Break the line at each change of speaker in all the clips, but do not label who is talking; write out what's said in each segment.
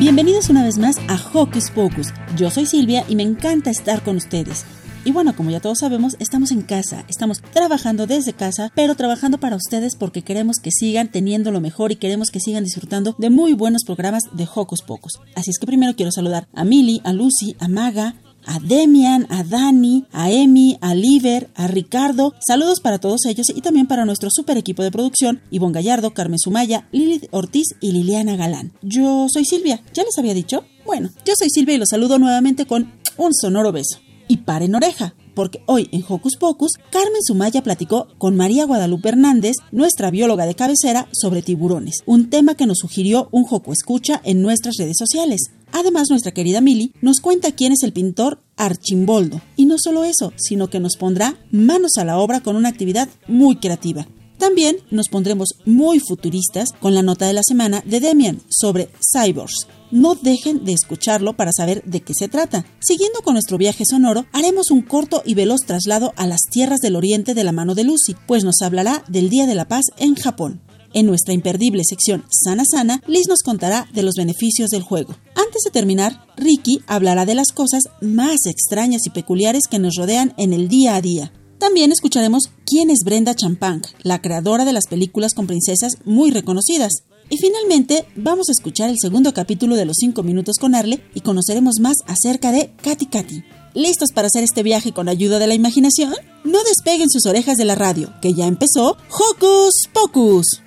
Bienvenidos una vez más a Hocus Pocus. Yo soy Silvia y me encanta estar con ustedes. Y bueno, como ya todos sabemos, estamos en casa, estamos trabajando desde casa, pero trabajando para ustedes porque queremos que sigan teniendo lo mejor y queremos que sigan disfrutando de muy buenos programas de Hocus Pocus. Así es que primero quiero saludar a Milly, a Lucy, a Maga, a Demian, a Dani, a Emi, a Liver, a Ricardo. Saludos para todos ellos y también para nuestro super equipo de producción, Ivonne Gallardo, Carmen Sumaya, Lilith Ortiz y Liliana Galán. Yo soy Silvia, ¿ya les había dicho? Bueno, yo soy Silvia y los saludo nuevamente con un sonoro beso. Y paren oreja, porque hoy en Hocus Pocus, Carmen Sumaya platicó con María Guadalupe Hernández, nuestra bióloga de cabecera, sobre tiburones, un tema que nos sugirió un Joco Escucha en nuestras redes sociales. Además, nuestra querida Mili nos cuenta quién es el pintor Archimboldo. Y no solo eso, sino que nos pondrá manos a la obra con una actividad muy creativa. También nos pondremos muy futuristas con la nota de la semana de Demian sobre cyborgs. No dejen de escucharlo para saber de qué se trata. Siguiendo con nuestro viaje sonoro, haremos un corto y veloz traslado a las tierras del oriente de la mano de Lucy, pues nos hablará del Día de la Paz en Japón. En nuestra imperdible sección Sana Sana, Liz nos contará de los beneficios del juego. Antes de terminar, Ricky hablará de las cosas más extrañas y peculiares que nos rodean en el día a día. También escucharemos quién es Brenda Champagne, la creadora de las películas con princesas muy reconocidas. Y finalmente, vamos a escuchar el segundo capítulo de Los 5 Minutos con Arle y conoceremos más acerca de Katy Katy. ¿Listos para hacer este viaje con ayuda de la imaginación? No despeguen sus orejas de la radio, que ya empezó Hocus Pocus.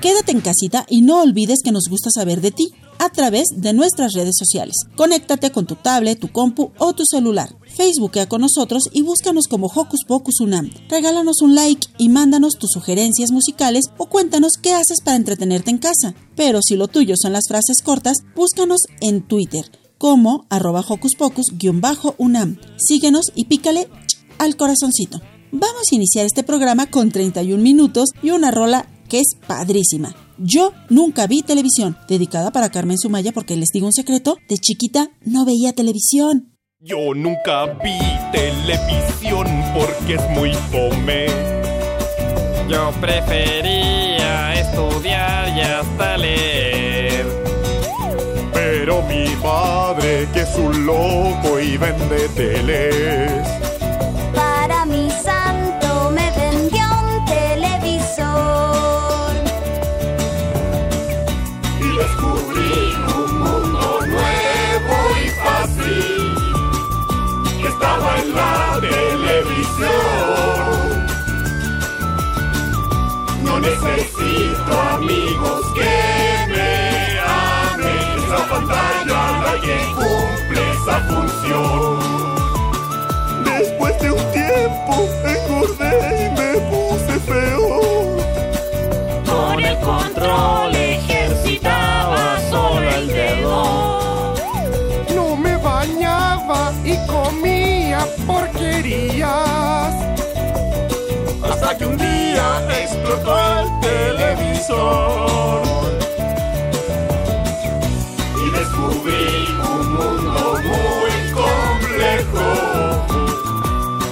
Quédate en casita y no olvides que nos gusta saber de ti a través de nuestras redes sociales. Conéctate con tu tablet, tu compu o tu celular. Facebookea con nosotros y búscanos como Hocus Pocus Unam. Regálanos un like y mándanos tus sugerencias musicales o cuéntanos qué haces para entretenerte en casa. Pero si lo tuyo son las frases cortas, búscanos en Twitter como arroba Hocus Pocus-unam. Síguenos y pícale al corazoncito. Vamos a iniciar este programa con 31 minutos y una rola que es padrísima. Yo nunca vi televisión, dedicada para Carmen Sumaya porque les digo un secreto, de chiquita no veía televisión.
Yo nunca vi televisión porque es muy fome.
Yo prefería estudiar y hasta leer.
Pero mi padre, que es un loco y vende teles.
No necesito amigos que me amen. Esa pantalla la que cumple esa función.
Después de un tiempo engordé y me puse feo.
Con el control
porquerías.
Hasta que un día explotó el televisor. Y descubrí un mundo muy complejo.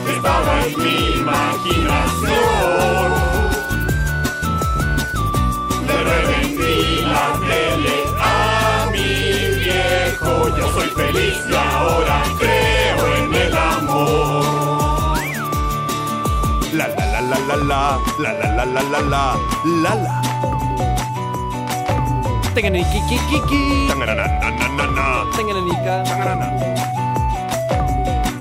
que Estaba en mi imaginación. Le revendí la tele a mi viejo. Yo soy feliz y ahora creo amor.
La la la la la la, la la la la la la, la la.
Teganiki-ki-ki-ki.
Tangananananana,
Tangananika.
tanganana.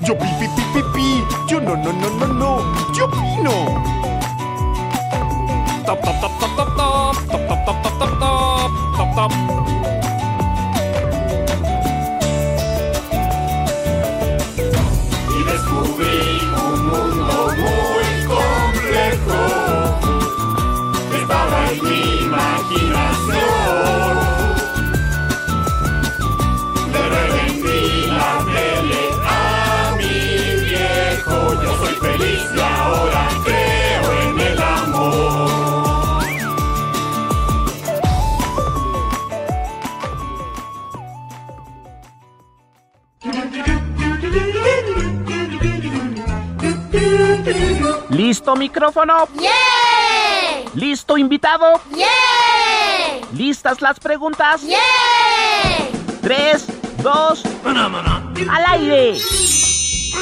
Yo pi pi pi pi pi, yo no no no no no, yo pino.
Top, top, top,
mundo muy complejo en mi imaginación.
¿Listo micrófono? ¿Listo invitado? ¿Listas las preguntas? Tres, dos, al aire.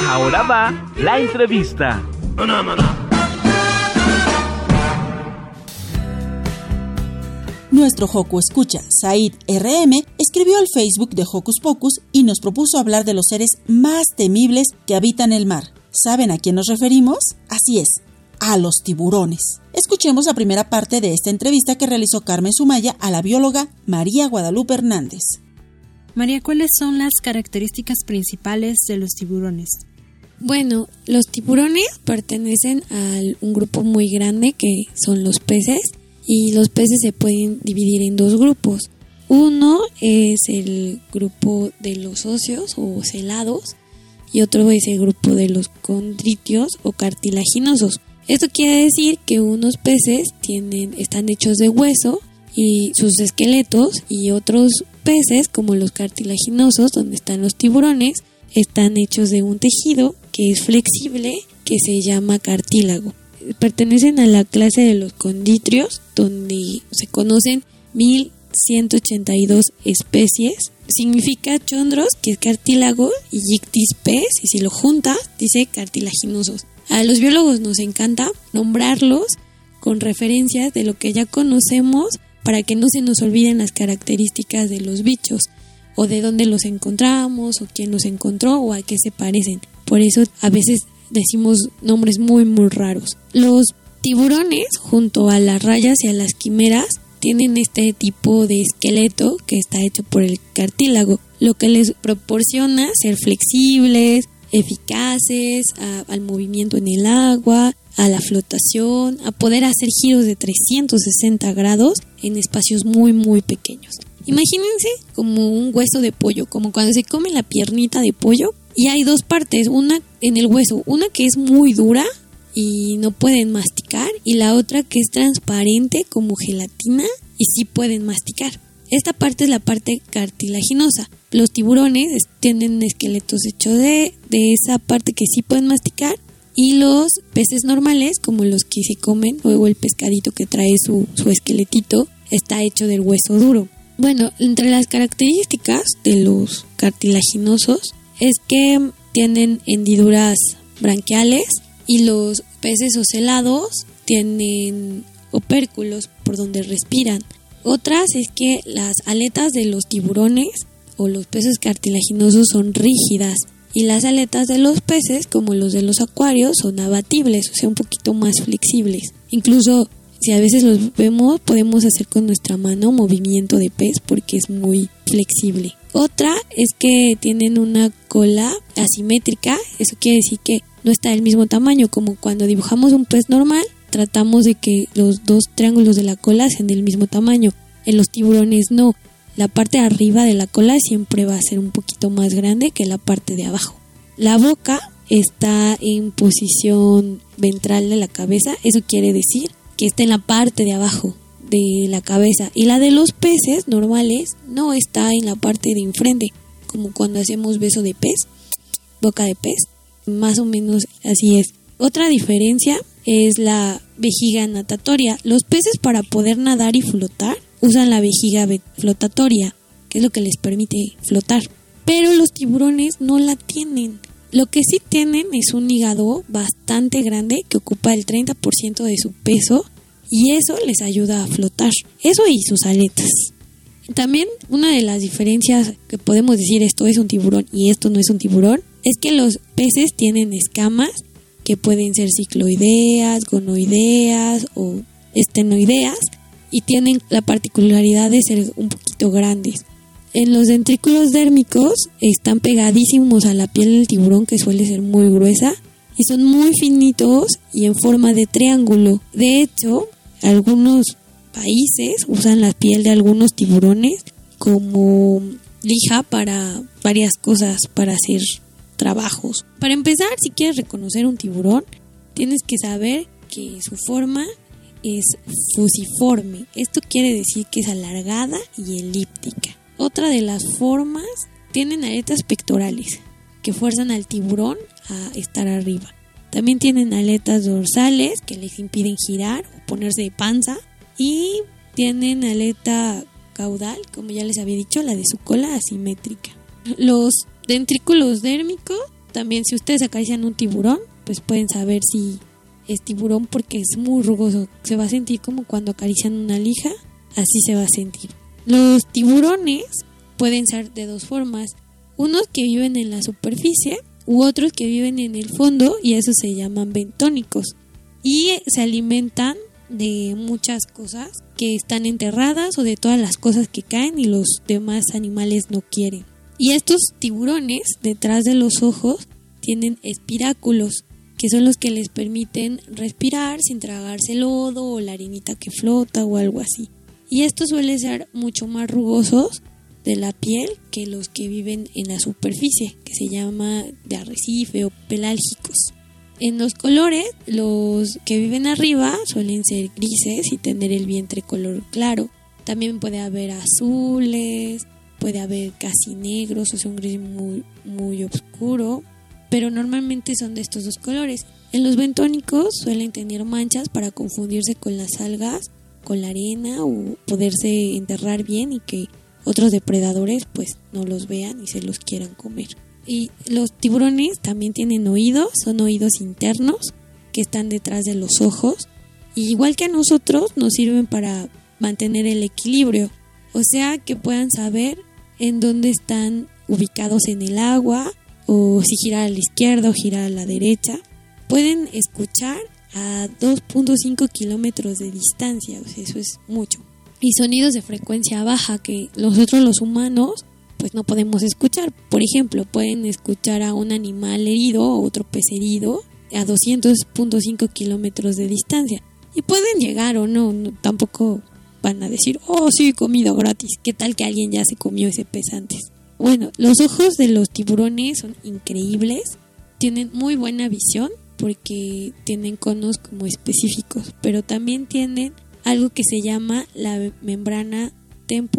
Ahora va la entrevista.
Nuestro Joku escucha, Said RM, escribió al Facebook de Hocus Pocus y nos propuso hablar de los seres más temibles que habitan el mar. ¿Saben a quién nos referimos? Así es, a los tiburones. Escuchemos la primera parte de esta entrevista que realizó Carmen Sumaya a la bióloga María Guadalupe Hernández.
María, ¿cuáles son las características principales de los tiburones?
Bueno, los tiburones pertenecen a un grupo muy grande que son los peces y los peces se pueden dividir en dos grupos. Uno es el grupo de los óseos o celados y otro es el grupo de los condritios o cartilaginosos. Esto quiere decir que unos peces tienen, están hechos de hueso y sus esqueletos y otros peces como los cartilaginosos donde están los tiburones están hechos de un tejido que es flexible que se llama cartílago. Pertenecen a la clase de los conditrios donde se conocen 1182 especies. Significa chondros, que es cartílago, y yictis pez, y si lo junta, dice cartilaginosos. A los biólogos nos encanta nombrarlos con referencias de lo que ya conocemos para que no se nos olviden las características de los bichos o de dónde los encontramos o quién los encontró o a qué se parecen. Por eso a veces decimos nombres muy muy raros. Los tiburones junto a las rayas y a las quimeras tienen este tipo de esqueleto que está hecho por el cartílago, lo que les proporciona ser flexibles, eficaces al movimiento en el agua, a la flotación, a poder hacer giros de 360 grados en espacios muy muy pequeños. Imagínense como un hueso de pollo, como cuando se come la piernita de pollo y hay dos partes, una en el hueso, una que es muy dura y no pueden masticar y la otra que es transparente como gelatina y sí pueden masticar. Esta parte es la parte cartilaginosa. Los tiburones es- tienen esqueletos hechos de, de esa parte que sí pueden masticar y los peces normales, como los que se comen, o el pescadito que trae su, su esqueletito, está hecho del hueso duro. Bueno, entre las características de los cartilaginosos es que tienen hendiduras branquiales y los peces ocelados tienen opérculos por donde respiran. Otras es que las aletas de los tiburones o los peces cartilaginosos son rígidas y las aletas de los peces, como los de los acuarios, son abatibles, o sea, un poquito más flexibles. Incluso si a veces los vemos, podemos hacer con nuestra mano movimiento de pez porque es muy flexible. Otra es que tienen una cola asimétrica, eso quiere decir que no está del mismo tamaño, como cuando dibujamos un pez normal, tratamos de que los dos triángulos de la cola sean del mismo tamaño. En los tiburones no, la parte de arriba de la cola siempre va a ser un poquito más grande que la parte de abajo. La boca está en posición ventral de la cabeza, eso quiere decir que está en la parte de abajo de la cabeza y la de los peces normales no está en la parte de enfrente, como cuando hacemos beso de pez, boca de pez, más o menos así es. Otra diferencia es la vejiga natatoria. Los peces para poder nadar y flotar usan la vejiga ve- flotatoria, que es lo que les permite flotar. Pero los tiburones no la tienen. Lo que sí tienen es un hígado bastante grande que ocupa el 30% de su peso y eso les ayuda a flotar. Eso y sus aletas. También una de las diferencias que podemos decir esto es un tiburón y esto no es un tiburón es que los peces tienen escamas que pueden ser cicloideas, gonoideas o estenoideas y tienen la particularidad de ser un poquito grandes. En los dentrículos dérmicos están pegadísimos a la piel del tiburón que suele ser muy gruesa y son muy finitos y en forma de triángulo. De hecho, algunos países usan la piel de algunos tiburones como lija para varias cosas, para hacer trabajos. Para empezar, si quieres reconocer un tiburón, tienes que saber que su forma es fusiforme. Esto quiere decir que es alargada y elíptica. Otra de las formas tienen aletas pectorales que fuerzan al tiburón a estar arriba. También tienen aletas dorsales que les impiden girar o ponerse de panza. Y tienen aleta caudal, como ya les había dicho, la de su cola asimétrica. Los dentrículos dérmicos, también si ustedes acarician un tiburón, pues pueden saber si es tiburón porque es muy rugoso. Se va a sentir como cuando acarician una lija, así se va a sentir. Los tiburones pueden ser de dos formas. Unos que viven en la superficie u otros que viven en el fondo y esos se llaman bentónicos. Y se alimentan de muchas cosas que están enterradas o de todas las cosas que caen y los demás animales no quieren. Y estos tiburones detrás de los ojos tienen espiráculos que son los que les permiten respirar sin tragarse lodo o la harinita que flota o algo así. Y estos suelen ser mucho más rugosos de la piel que los que viven en la superficie, que se llama de arrecife o pelálgicos. En los colores, los que viven arriba suelen ser grises y tener el vientre color claro. También puede haber azules, puede haber casi negros o sea un gris muy, muy oscuro pero normalmente son de estos dos colores. En los bentónicos suelen tener manchas para confundirse con las algas, con la arena o poderse enterrar bien y que otros depredadores pues no los vean y se los quieran comer. Y los tiburones también tienen oídos, son oídos internos que están detrás de los ojos. Y igual que a nosotros nos sirven para mantener el equilibrio, o sea que puedan saber en dónde están ubicados en el agua o si girar a la izquierda o girar a la derecha. Pueden escuchar a 2.5 kilómetros de distancia, eso es mucho. Y sonidos de frecuencia baja que nosotros los humanos pues no podemos escuchar. Por ejemplo, pueden escuchar a un animal herido o otro pez herido a 200.5 kilómetros de distancia. Y pueden llegar o no, no, tampoco van a decir, oh sí, comida gratis. ¿Qué tal que alguien ya se comió ese pez antes? Bueno, los ojos de los tiburones son increíbles, tienen muy buena visión porque tienen conos como específicos, pero también tienen algo que se llama la membrana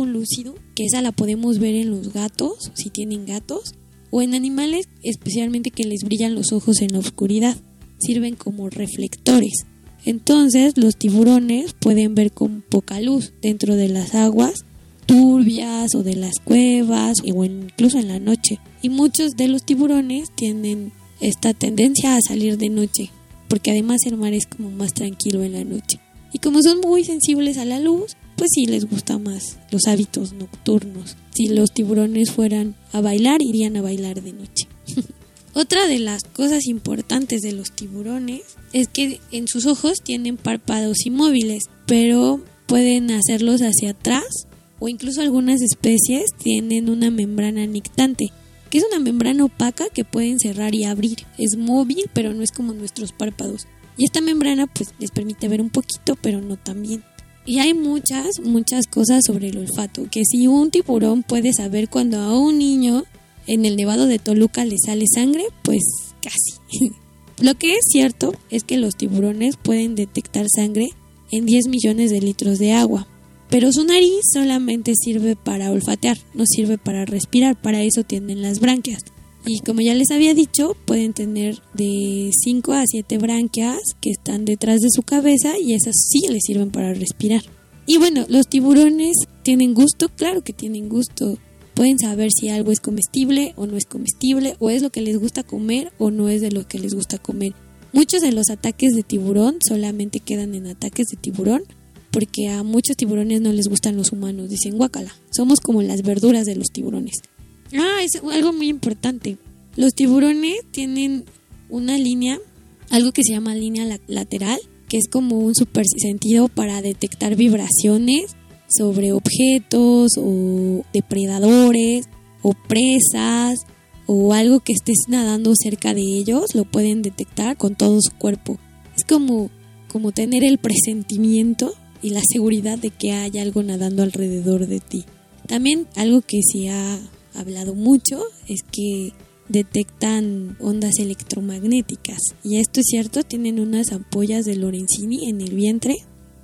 lúcido, que esa la podemos ver en los gatos, si tienen gatos, o en animales especialmente que les brillan los ojos en la oscuridad, sirven como reflectores. Entonces los tiburones pueden ver con poca luz dentro de las aguas turbias o de las cuevas o incluso en la noche. Y muchos de los tiburones tienen esta tendencia a salir de noche, porque además el mar es como más tranquilo en la noche. Y como son muy sensibles a la luz, pues sí les gusta más los hábitos nocturnos. Si los tiburones fueran a bailar, irían a bailar de noche. Otra de las cosas importantes de los tiburones es que en sus ojos tienen párpados inmóviles, pero pueden hacerlos hacia atrás o incluso algunas especies tienen una membrana nictante, que es una membrana opaca que pueden cerrar y abrir. Es móvil, pero no es como nuestros párpados. Y esta membrana pues les permite ver un poquito, pero no tan bien. Y hay muchas, muchas cosas sobre el olfato, que si un tiburón puede saber cuando a un niño en el nevado de Toluca le sale sangre, pues casi. Lo que es cierto es que los tiburones pueden detectar sangre en 10 millones de litros de agua, pero su nariz solamente sirve para olfatear, no sirve para respirar, para eso tienen las branquias. Y como ya les había dicho, pueden tener de 5 a 7 branquias que están detrás de su cabeza y esas sí les sirven para respirar. Y bueno, los tiburones tienen gusto, claro que tienen gusto. Pueden saber si algo es comestible o no es comestible, o es lo que les gusta comer o no es de lo que les gusta comer. Muchos de los ataques de tiburón solamente quedan en ataques de tiburón porque a muchos tiburones no les gustan los humanos, dicen guacala, somos como las verduras de los tiburones. Ah, es algo muy importante. Los tiburones tienen una línea, algo que se llama línea lateral, que es como un super sentido para detectar vibraciones sobre objetos o depredadores o presas o algo que estés nadando cerca de ellos, lo pueden detectar con todo su cuerpo. Es como, como tener el presentimiento y la seguridad de que hay algo nadando alrededor de ti. También algo que se ha hablado mucho es que detectan ondas electromagnéticas y esto es cierto, tienen unas ampollas de Lorenzini en el vientre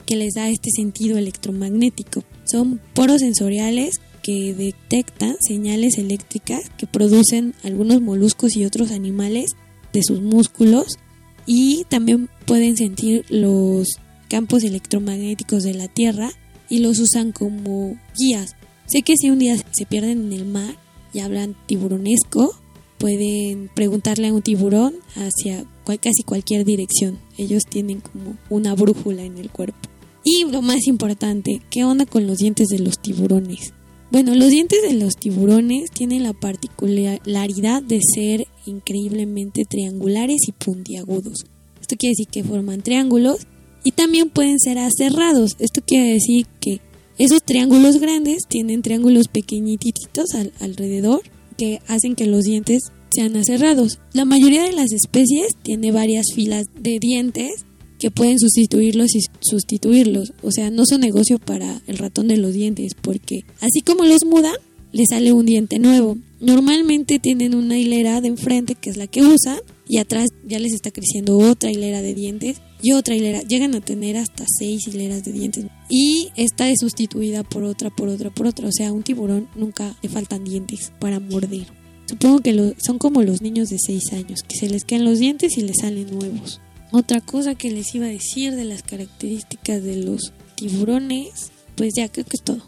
que les da este sentido electromagnético. Son poros sensoriales que detectan señales eléctricas que producen algunos moluscos y otros animales de sus músculos y también pueden sentir los campos electromagnéticos de la Tierra y los usan como guías. Sé que si un día se pierden en el mar y hablan tiburonesco, pueden preguntarle a un tiburón hacia casi cualquier dirección. Ellos tienen como una brújula en el cuerpo. Y lo más importante, ¿qué onda con los dientes de los tiburones? Bueno, los dientes de los tiburones tienen la particularidad de ser increíblemente triangulares y puntiagudos. Esto quiere decir que forman triángulos y también pueden ser aserrados. Esto quiere decir que esos triángulos grandes tienen triángulos pequeñititos alrededor que hacen que los dientes sean aserrados. La mayoría de las especies tiene varias filas de dientes que pueden sustituirlos y sustituirlos. O sea, no son negocio para el ratón de los dientes, porque así como los muda, le sale un diente nuevo. Normalmente tienen una hilera de enfrente, que es la que usan, y atrás ya les está creciendo otra hilera de dientes y otra hilera. Llegan a tener hasta seis hileras de dientes. Y esta es sustituida por otra, por otra, por otra. O sea, a un tiburón nunca le faltan dientes para morder. Supongo que son como los niños de seis años, que se les quedan los dientes y les salen nuevos. Otra cosa que les iba a decir de las características de los tiburones, pues ya creo que es todo.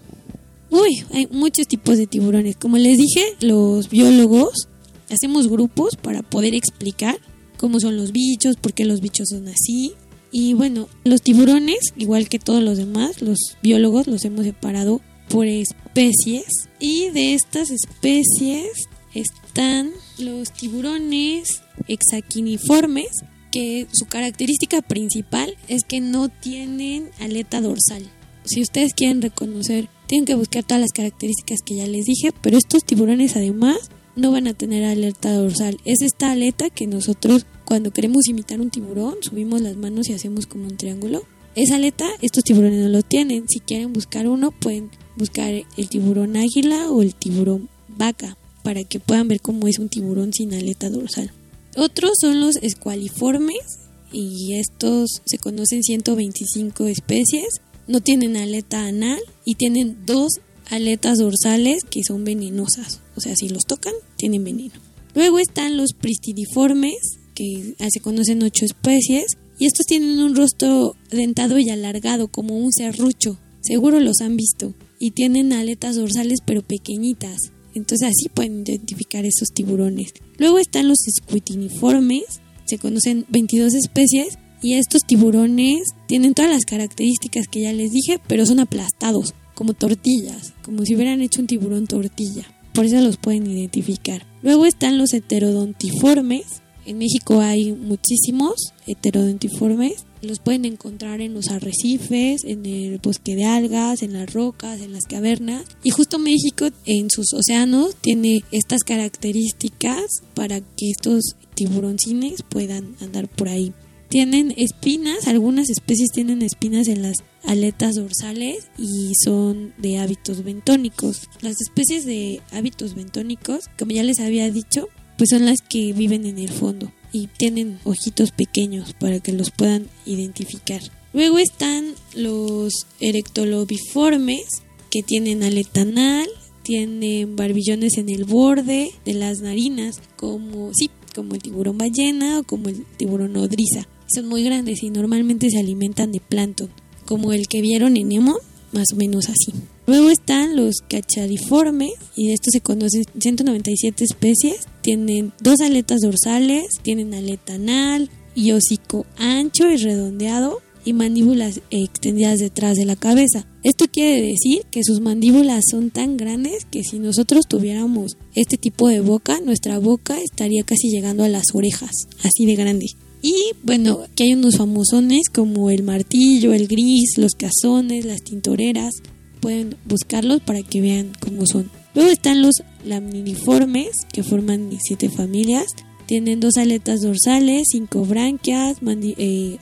Uy, hay muchos tipos de tiburones. Como les dije, los biólogos hacemos grupos para poder explicar cómo son los bichos, por qué los bichos son así. Y bueno, los tiburones, igual que todos los demás, los biólogos los hemos separado por especies. Y de estas especies están los tiburones hexaquiniformes, que su característica principal es que no tienen aleta dorsal. Si ustedes quieren reconocer, tienen que buscar todas las características que ya les dije, pero estos tiburones además no van a tener aleta dorsal. Es esta aleta que nosotros cuando queremos imitar un tiburón subimos las manos y hacemos como un triángulo. Esa aleta estos tiburones no lo tienen. Si quieren buscar uno pueden buscar el tiburón águila o el tiburón vaca para que puedan ver cómo es un tiburón sin aleta dorsal. Otros son los escualiformes y estos se conocen 125 especies. No tienen aleta anal y tienen dos aletas dorsales que son venenosas. O sea, si los tocan, tienen veneno. Luego están los pristidiformes, que se conocen ocho especies. Y estos tienen un rostro dentado y alargado, como un serrucho. Seguro los han visto. Y tienen aletas dorsales pero pequeñitas. Entonces así pueden identificar esos tiburones. Luego están los escuitiniformes, se conocen 22 especies y estos tiburones tienen todas las características que ya les dije, pero son aplastados, como tortillas, como si hubieran hecho un tiburón tortilla. Por eso los pueden identificar. Luego están los heterodontiformes. En México hay muchísimos heterodontiformes los pueden encontrar en los arrecifes, en el bosque de algas, en las rocas, en las cavernas. Y justo México en sus océanos tiene estas características para que estos tiburoncines puedan andar por ahí. Tienen espinas, algunas especies tienen espinas en las aletas dorsales y son de hábitos bentónicos. Las especies de hábitos bentónicos, como ya les había dicho, pues son las que viven en el fondo y tienen ojitos pequeños para que los puedan identificar. Luego están los erectolobiformes que tienen aleta anal, tienen barbillones en el borde de las narinas, como sí, como el tiburón ballena o como el tiburón nodriza. Son muy grandes y normalmente se alimentan de plancton, como el que vieron en Nemo, más o menos así. Luego están los cachariformes, y de estos se conocen 197 especies. Tienen dos aletas dorsales, tienen aleta anal y hocico ancho y redondeado y mandíbulas extendidas detrás de la cabeza. Esto quiere decir que sus mandíbulas son tan grandes que si nosotros tuviéramos este tipo de boca, nuestra boca estaría casi llegando a las orejas, así de grande. Y bueno, aquí hay unos famosones como el martillo, el gris, los cazones, las tintoreras. Pueden buscarlos para que vean cómo son. Luego están los laminiformes, que forman siete familias. Tienen dos aletas dorsales, cinco branquias, eh,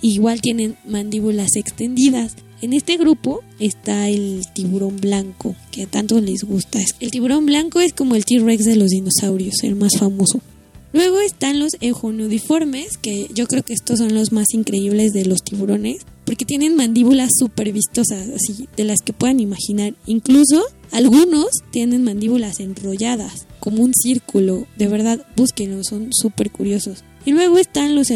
igual tienen mandíbulas extendidas. En este grupo está el tiburón blanco, que a tanto les gusta. El tiburón blanco es como el T-Rex de los dinosaurios, el más famoso. Luego están los ejonudiformes, que yo creo que estos son los más increíbles de los tiburones, porque tienen mandíbulas súper vistosas, así, de las que puedan imaginar. Incluso algunos tienen mandíbulas enrolladas, como un círculo. De verdad, búsquenlos, son súper curiosos. Y luego están los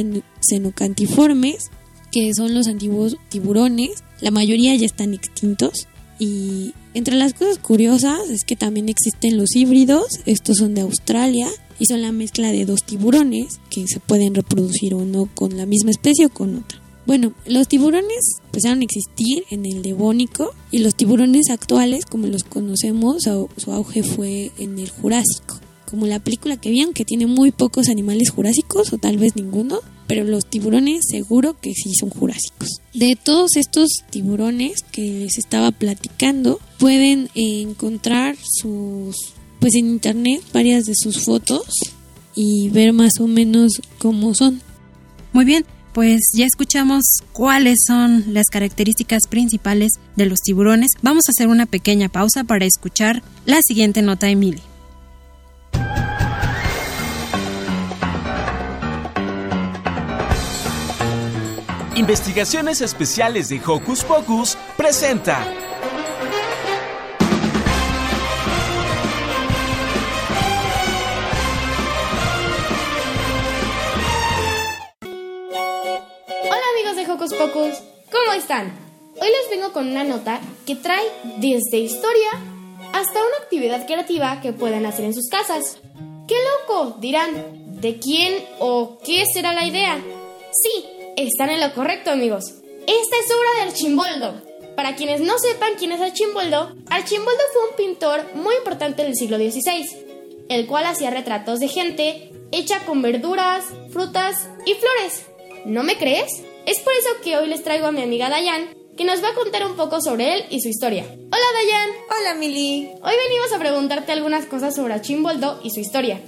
cenocantiformes, que son los antiguos tiburones. La mayoría ya están extintos. Y entre las cosas curiosas es que también existen los híbridos, estos son de Australia, y son la mezcla de dos tiburones que se pueden reproducir o no con la misma especie o con otra. Bueno, los tiburones empezaron a existir en el Devónico y los tiburones actuales, como los conocemos, su auge fue en el Jurásico. Como la película que vieron, que tiene muy pocos animales jurásicos o tal vez ninguno, pero los tiburones seguro que sí son jurásicos. De todos estos tiburones que les estaba platicando, pueden encontrar sus pues en internet varias de sus fotos y ver más o menos cómo son.
Muy bien, pues ya escuchamos cuáles son las características principales de los tiburones. Vamos a hacer una pequeña pausa para escuchar la siguiente nota Emily.
Investigaciones Especiales de Hocus Pocus presenta
Pocos, ¿cómo están? Hoy les vengo con una nota que trae desde historia hasta una actividad creativa que pueden hacer en sus casas. ¡Qué loco! Dirán, ¿de quién o qué será la idea? Sí, están en lo correcto, amigos. Esta es obra de Archimboldo. Para quienes no sepan quién es Archimboldo, Archimboldo fue un pintor muy importante del siglo XVI, el cual hacía retratos de gente hecha con verduras, frutas y flores. ¿No me crees? Es por eso que hoy les traigo a mi amiga Dayan, que nos va a contar un poco sobre él y su historia. Hola Dayan.
Hola Mili.
Hoy venimos a preguntarte algunas cosas sobre Archimboldo y su historia.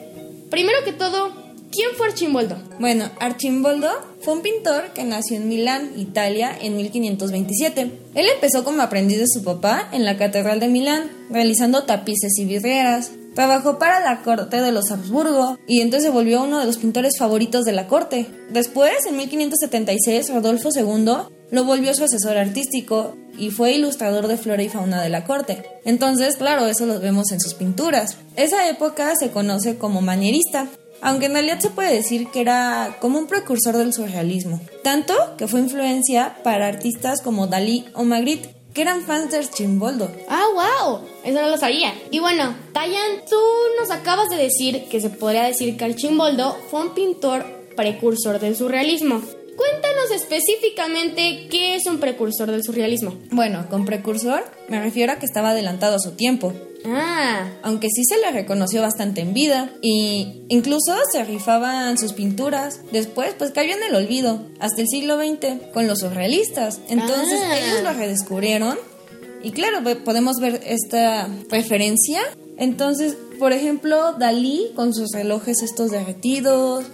Primero que todo, ¿quién fue Archimboldo?
Bueno, Archimboldo fue un pintor que nació en Milán, Italia, en 1527. Él empezó como aprendiz de su papá en la Catedral de Milán, realizando tapices y vidrieras. Trabajó para la corte de los Habsburgo y entonces se volvió uno de los pintores favoritos de la corte. Después, en 1576, Rodolfo II lo volvió su asesor artístico y fue ilustrador de flora y fauna de la corte. Entonces, claro, eso lo vemos en sus pinturas. Esa época se conoce como manierista, aunque en realidad se puede decir que era como un precursor del surrealismo, tanto que fue influencia para artistas como Dalí o Magritte, que eran fans de Archimboldo.
¡Ah, wow! Eso no lo sabía. Y bueno, Tayan, tú nos acabas de decir que se podría decir que Archimboldo fue un pintor precursor del surrealismo. Cuéntanos específicamente qué es un precursor del surrealismo.
Bueno, con precursor me refiero a que estaba adelantado a su tiempo.
Ah.
Aunque sí se le reconoció bastante en vida y incluso se rifaban sus pinturas. Después pues cayó en el olvido hasta el siglo XX con los surrealistas. Entonces
Ah.
ellos lo redescubrieron y claro, podemos ver esta referencia. Entonces, por ejemplo, Dalí con sus relojes estos derretidos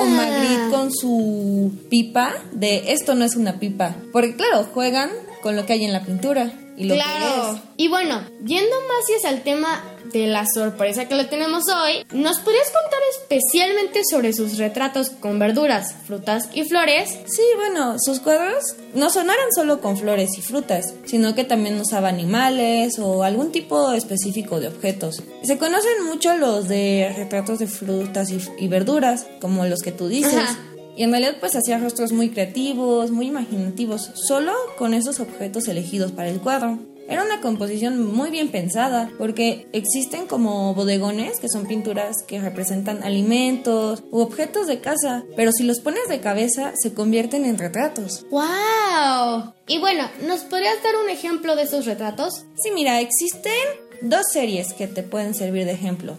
o Magritte con su pipa de esto no es una pipa. Porque claro, juegan con lo que hay en la pintura y lo que
claro.
es.
Y bueno, yendo más hacia el tema de la sorpresa que le tenemos hoy, ¿nos podrías contar especialmente sobre sus retratos con verduras, frutas y flores?
Sí, bueno, sus cuadros no sonaron solo con flores y frutas, sino que también usaba animales o algún tipo específico de objetos. Se conocen mucho los de retratos de frutas y, y verduras, como los que tú dices.
Ajá.
Y en realidad pues hacía rostros muy creativos, muy imaginativos, solo con esos objetos elegidos para el cuadro. Era una composición muy bien pensada porque existen como bodegones que son pinturas que representan alimentos u objetos de casa, pero si los pones de cabeza se convierten en retratos.
¡Wow! Y bueno, ¿nos podrías dar un ejemplo de esos retratos?
Sí, mira, existen dos series que te pueden servir de ejemplo.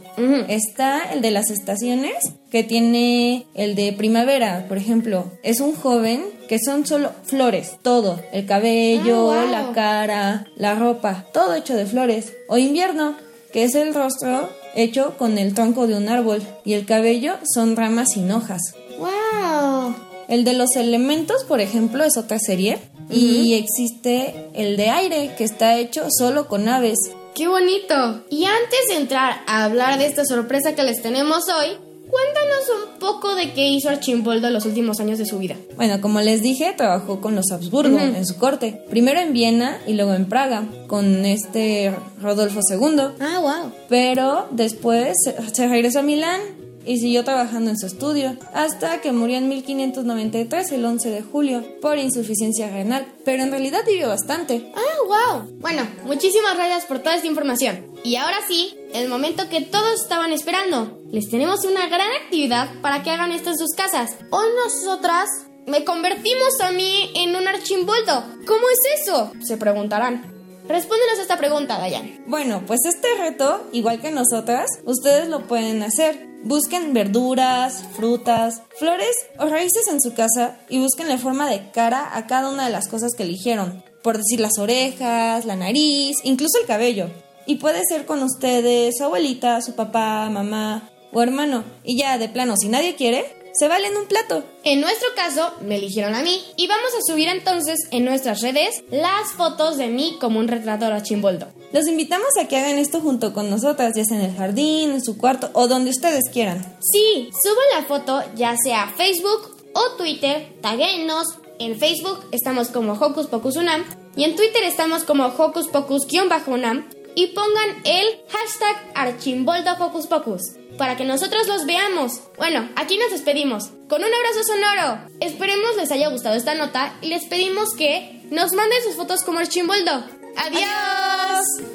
Está el de las estaciones, que tiene el de primavera, por ejemplo. Es un joven que son solo flores, todo. El cabello,
Ah, wow.
la cara, la ropa, todo hecho de flores. O invierno, que es el rostro hecho con el tronco de un árbol. Y el cabello son ramas sin hojas.
¡Wow!
El de los elementos, por ejemplo, es otra serie. Y existe el de aire, que está hecho solo con aves.
¡Qué bonito! Y antes de entrar a hablar de esta sorpresa que les tenemos hoy, cuéntanos un poco de qué hizo Archimboldo en los últimos años de su vida.
Bueno, como les dije, trabajó con los Habsburgo en su corte. Primero en Viena y luego en Praga, con este Rodolfo II.
Ah, wow.
Pero después se regresó a Milán y siguió trabajando en su estudio, hasta que murió en 1593, el 11 de julio, por insuficiencia renal. Pero en realidad vivió bastante.
¡Ah, wow! Bueno, muchísimas gracias por toda esta información. Y ahora sí, el momento que todos estaban esperando. Les tenemos una gran actividad para que hagan esto en sus casas. Hoy nosotras me convertimos a mí en un archimboldo. ¿Cómo es eso? Se preguntarán. Respóndenos a esta pregunta, Dayan.
Bueno, pues este reto, igual que nosotras, ustedes lo pueden hacer. Busquen verduras, frutas, flores o raíces en su casa y busquen la forma de cara a cada una de las cosas que eligieron. Por decir las orejas, la nariz, incluso el cabello. Y puede ser con ustedes, su abuelita, su papá, mamá o hermano. Y ya de plano, si nadie quiere, se vale en un plato.
En nuestro caso, me eligieron a mí y vamos a subir entonces en nuestras redes las fotos de mí como un retrato de Archimboldo.
Los invitamos a que hagan esto junto con nosotras, ya sea en el jardín, en su cuarto o donde ustedes quieran.
Sí, suban la foto ya sea a Facebook o Twitter, taguenos. En Facebook estamos como Hocus Pocus Unam y en Twitter estamos como Hocus Pocus-Unam y pongan el hashtag Archimboldo Hocus Pocus para que nosotros los veamos. Bueno, aquí nos despedimos con un abrazo sonoro. Esperemos les haya gustado esta nota y les pedimos que nos manden sus fotos como Archimboldo. ¡Adiós!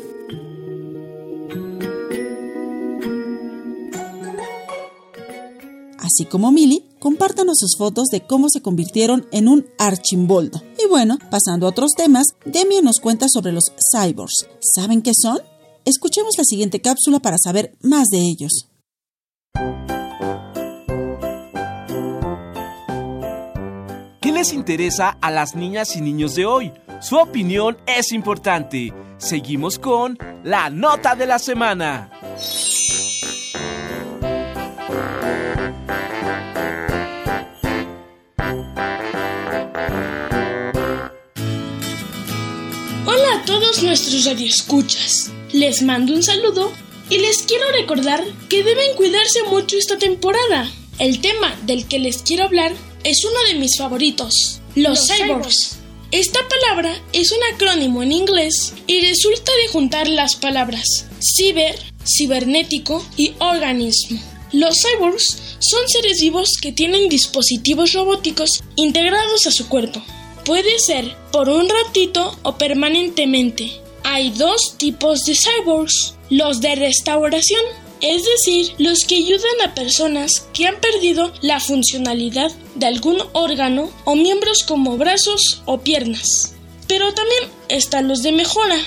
Así como Mili, compártanos sus fotos de cómo se convirtieron en un archimboldo. Y bueno, pasando a otros temas, Demian nos cuenta sobre los cyborgs. ¿Saben qué son? Escuchemos la siguiente cápsula para saber más de ellos.
¿Qué les interesa a las niñas y niños de hoy? Su opinión es importante. Seguimos con la nota de la semana.
Todos nuestros radioescuchas. Les mando un saludo y les quiero recordar que deben cuidarse mucho esta temporada. El tema del que les quiero hablar es uno de mis favoritos, los,
Los
cyborgs.
cyborgs.
Esta palabra es un acrónimo en inglés y resulta de juntar las palabras ciber, cibernético y organismo. Los cyborgs son seres vivos que tienen dispositivos robóticos integrados a su cuerpo. Puede ser por un ratito o permanentemente. Hay dos tipos de cyborgs, los de restauración, es decir, los que ayudan a personas que han perdido la funcionalidad de algún órgano o miembros como brazos o piernas. Pero también están los de mejora,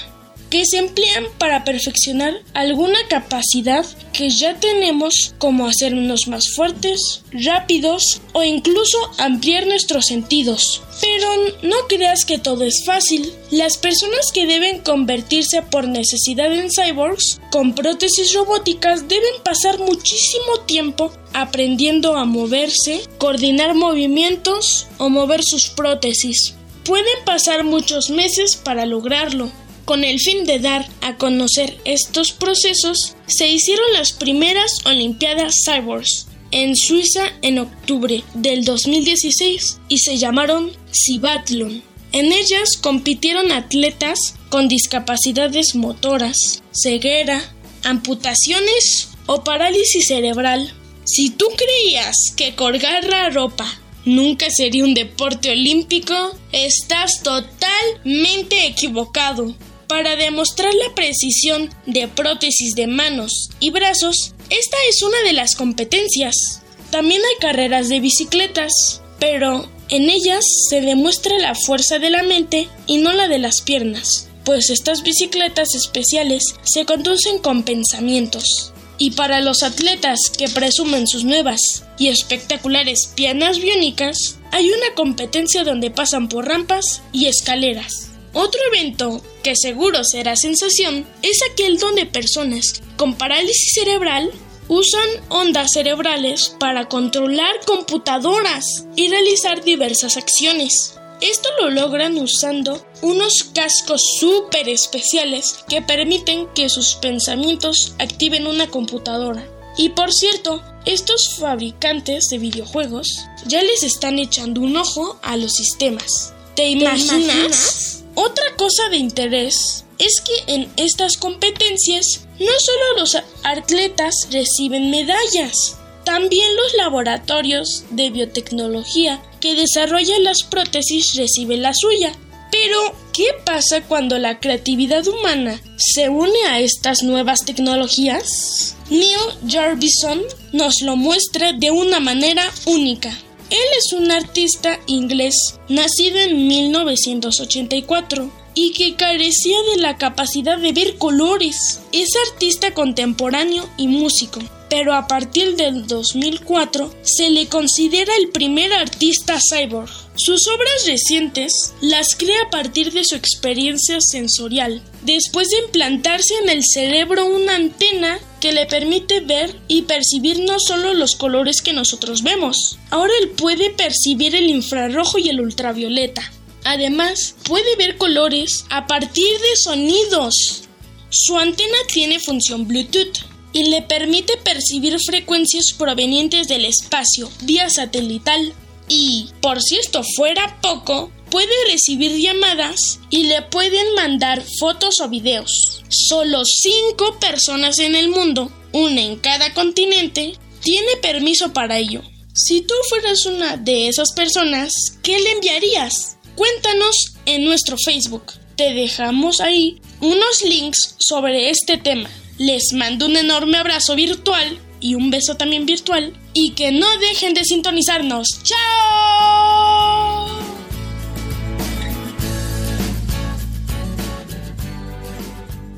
que se emplean para perfeccionar alguna capacidad que ya tenemos como hacernos más fuertes, rápidos o incluso ampliar nuestros sentidos. Pero no creas que todo es fácil. Las personas que deben convertirse por necesidad en cyborgs con prótesis robóticas deben pasar muchísimo tiempo aprendiendo a moverse, coordinar movimientos o mover sus prótesis. Pueden pasar muchos meses para lograrlo. Con el fin de dar a conocer estos procesos, se hicieron las primeras Olimpiadas Cyborgs en Suiza en octubre del 2016 y se llamaron Cibathlon. En ellas compitieron atletas con discapacidades motoras, ceguera, amputaciones o parálisis cerebral. Si tú creías que colgar la ropa nunca sería un deporte olímpico, estás totalmente equivocado Para demostrar la precisión de prótesis de manos y brazos, esta es una de las competencias. También hay carreras de bicicletas, pero en ellas se demuestra la fuerza de la mente y no la de las piernas, pues estas bicicletas especiales se conducen con pensamientos. Y para los atletas que presumen sus nuevas y espectaculares piernas biónicas, hay una competencia donde pasan por rampas y escaleras. Otro evento que seguro será sensación es aquel donde personas con parálisis cerebral usan ondas cerebrales para controlar computadoras y realizar diversas acciones. Esto lo logran usando unos cascos súper especiales que permiten que sus pensamientos activen una computadora. Y por cierto, estos fabricantes de videojuegos ya les están echando un ojo a los sistemas. ¿Te imaginas? Otra cosa de interés es que en estas competencias no solo los atletas reciben medallas, también los laboratorios de biotecnología que desarrollan las prótesis reciben la suya. Pero, ¿qué pasa cuando la creatividad humana se une a estas nuevas tecnologías? Neil Jarbison nos lo muestra de una manera única. Él es un artista inglés nacido en 1984 y que carecía de la capacidad de ver colores. Es artista contemporáneo y músico, pero a partir del 2004 se le considera el primer artista cyborg. Sus obras recientes las crea a partir de su experiencia sensorial, después de implantarse en el cerebro una antena que le permite ver y percibir no solo los colores que nosotros vemos, ahora él puede percibir el infrarrojo y el ultravioleta. Además, puede ver colores a partir de sonidos. Su antena tiene función Bluetooth y le permite percibir frecuencias provenientes del espacio vía satelital. Y, por si esto fuera poco, puede recibir llamadas y le pueden mandar fotos o videos. Solo cinco personas en el mundo, una en cada continente, tiene permiso para ello. Si tú fueras una de esas personas, ¿qué le enviarías? Cuéntanos en nuestro Facebook. Te dejamos ahí unos links sobre este tema. Les mando un enorme abrazo virtual y un beso también virtual. Y que no dejen de sintonizarnos. ¡Chao!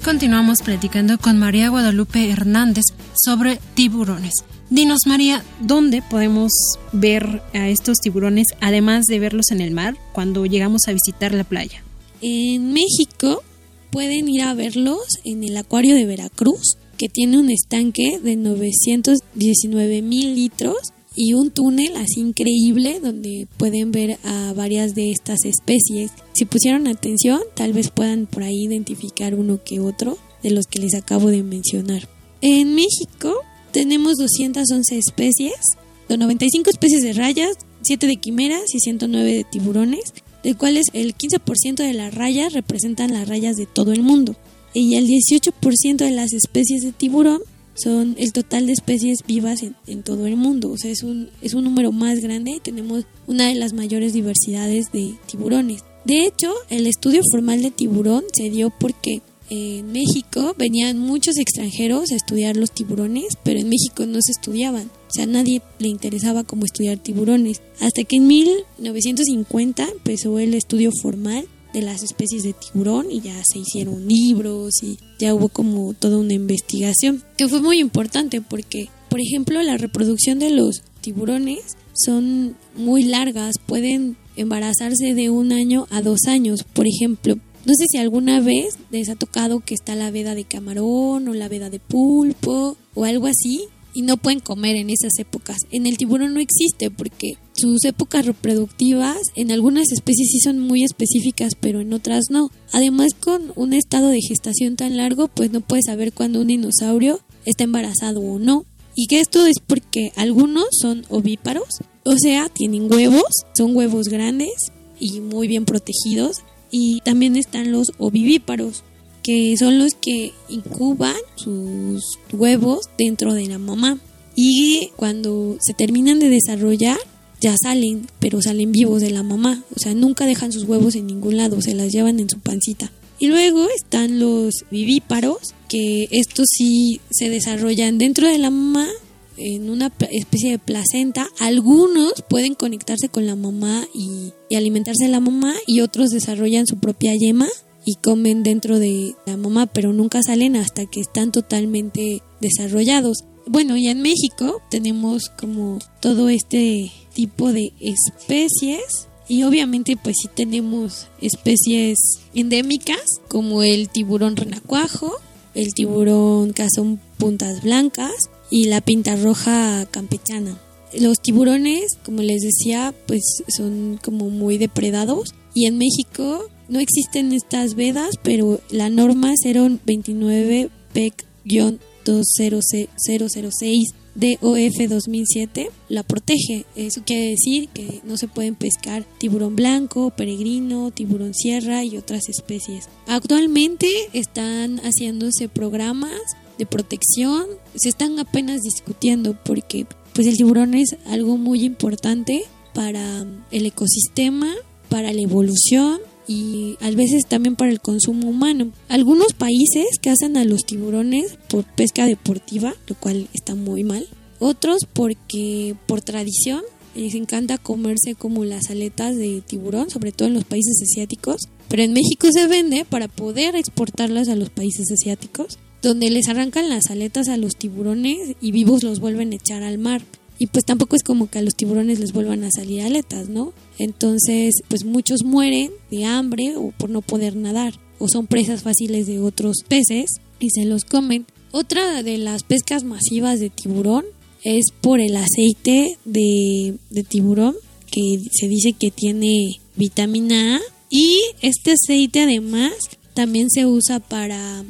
Continuamos platicando con María Guadalupe Hernández sobre tiburones. Dinos, María, ¿dónde podemos ver a estos tiburones, además de verlos en el mar, cuando llegamos a visitar la playa?
En México pueden ir a verlos en el acuario de Veracruz, que tiene un estanque de 919 mil litros y un túnel así increíble donde pueden ver a varias de estas especies. Si pusieron atención, tal vez puedan por ahí identificar uno que otro de los que les acabo de mencionar. En México tenemos 211 especies, 95 especies de rayas, 7 de quimeras y 109 de tiburones, de cuales el 15% de las rayas representan las rayas de todo el mundo. Y el 18% de las especies de tiburón son el total de especies vivas en, todo el mundo. O sea, es un, es un número más grande y tenemos una de las mayores diversidades de tiburones. De hecho, el estudio formal de tiburón se dio porque en México venían muchos extranjeros a estudiar los tiburones, pero en México no se estudiaban. O sea, nadie le interesaba cómo estudiar tiburones. Hasta que en 1950 empezó el estudio formal de las especies de tiburón y ya se hicieron libros y ya hubo como toda una investigación que fue muy importante porque, por ejemplo, la reproducción de los tiburones son muy largas, pueden embarazarse de un año a dos años, por ejemplo. No sé si alguna vez les ha tocado que está la veda de camarón o la veda de pulpo o algo así y no pueden comer en esas épocas. En el tiburón no existe porque sus épocas reproductivas en algunas especies sí son muy específicas, pero en otras no. Además, con un estado de gestación tan largo, pues no puedes saber cuándo un dinosaurio está embarazado o no. Y que esto es porque algunos son ovíparos, o sea, tienen huevos, son huevos grandes y muy bien protegidos. Y también están los ovivíparos, que son los que incuban sus huevos dentro de la mamá. Y cuando se terminan de desarrollar, ya salen, pero salen vivos de la mamá. O sea, nunca dejan sus huevos en ningún lado, se las llevan en su pancita. Y luego están los vivíparos, que estos sí se desarrollan dentro de la mamá en una especie de placenta. Algunos pueden conectarse con la mamá y, alimentarse de la mamá y otros desarrollan su propia yema y comen dentro de la mamá, pero nunca salen hasta que están totalmente desarrollados. Bueno, y en México tenemos como todo este tipo de especies y obviamente pues sí tenemos especies endémicas como el tiburón renacuajo, el tiburón cazón puntas blancas y la pinta roja campechana. Los tiburones, como les decía, pues son como muy depredados y en México no existen estas vedas, pero la norma 029 PEC-20006 DOF 2007 la protege. Eso quiere decir que no se pueden pescar tiburón blanco, peregrino, tiburón sierra y otras especies. Actualmente están haciéndose programas de protección, se están apenas discutiendo porque pues el tiburón es algo muy importante para el ecosistema, para la evolución y a veces también para el consumo humano. Algunos países cazan a los tiburones por pesca deportiva, lo cual está muy mal. Otros porque por tradición les encanta comerse como las aletas de tiburón, sobre todo en los países asiáticos. Pero en México se vende para poder exportarlas a los países asiáticos, donde les arrancan las aletas a los tiburones y vivos los vuelven a echar al mar y pues tampoco es como que a los tiburones les vuelvan a salir aletas, ¿no? Entonces, pues muchos mueren de hambre o por no poder nadar o son presas fáciles de otros peces y se los comen. Otra de las pescas masivas de tiburón es por el aceite de, de tiburón que se dice que tiene vitamina A y este aceite además también se usa para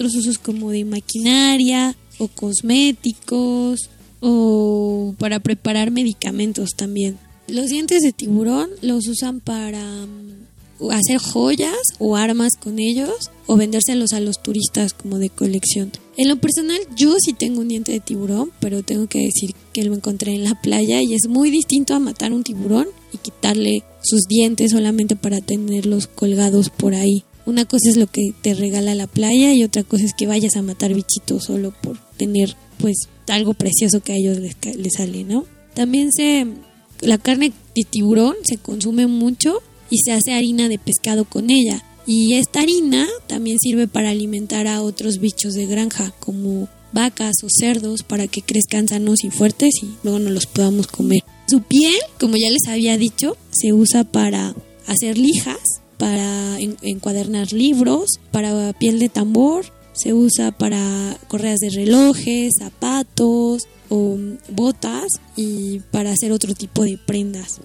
otros usos como de maquinaria o cosméticos o para preparar medicamentos también. Los dientes de tiburón los usan para mm, hacer joyas o armas con ellos o vendérselos a los turistas como de colección. En lo personal yo sí tengo un diente de tiburón, pero tengo que decir que lo encontré en la playa y es muy distinto a matar un tiburón y quitarle sus dientes solamente para tenerlos colgados por ahí. Una cosa es lo que te regala la playa y otra cosa es que vayas a matar bichitos solo por tener pues algo precioso que a ellos les, les sale, ¿no? También se la carne de tiburón se consume mucho y se hace harina de pescado con ella. Y esta harina también sirve para alimentar a otros bichos de granja, como vacas o cerdos, para que crezcan sanos y fuertes y luego no los podamos comer. Su piel, como ya les había dicho, se usa para hacer lijas, para encuadernar libros, para piel de tambor, se usa para correas de relojes, zapatos o botas y para hacer otro tipo de prendas.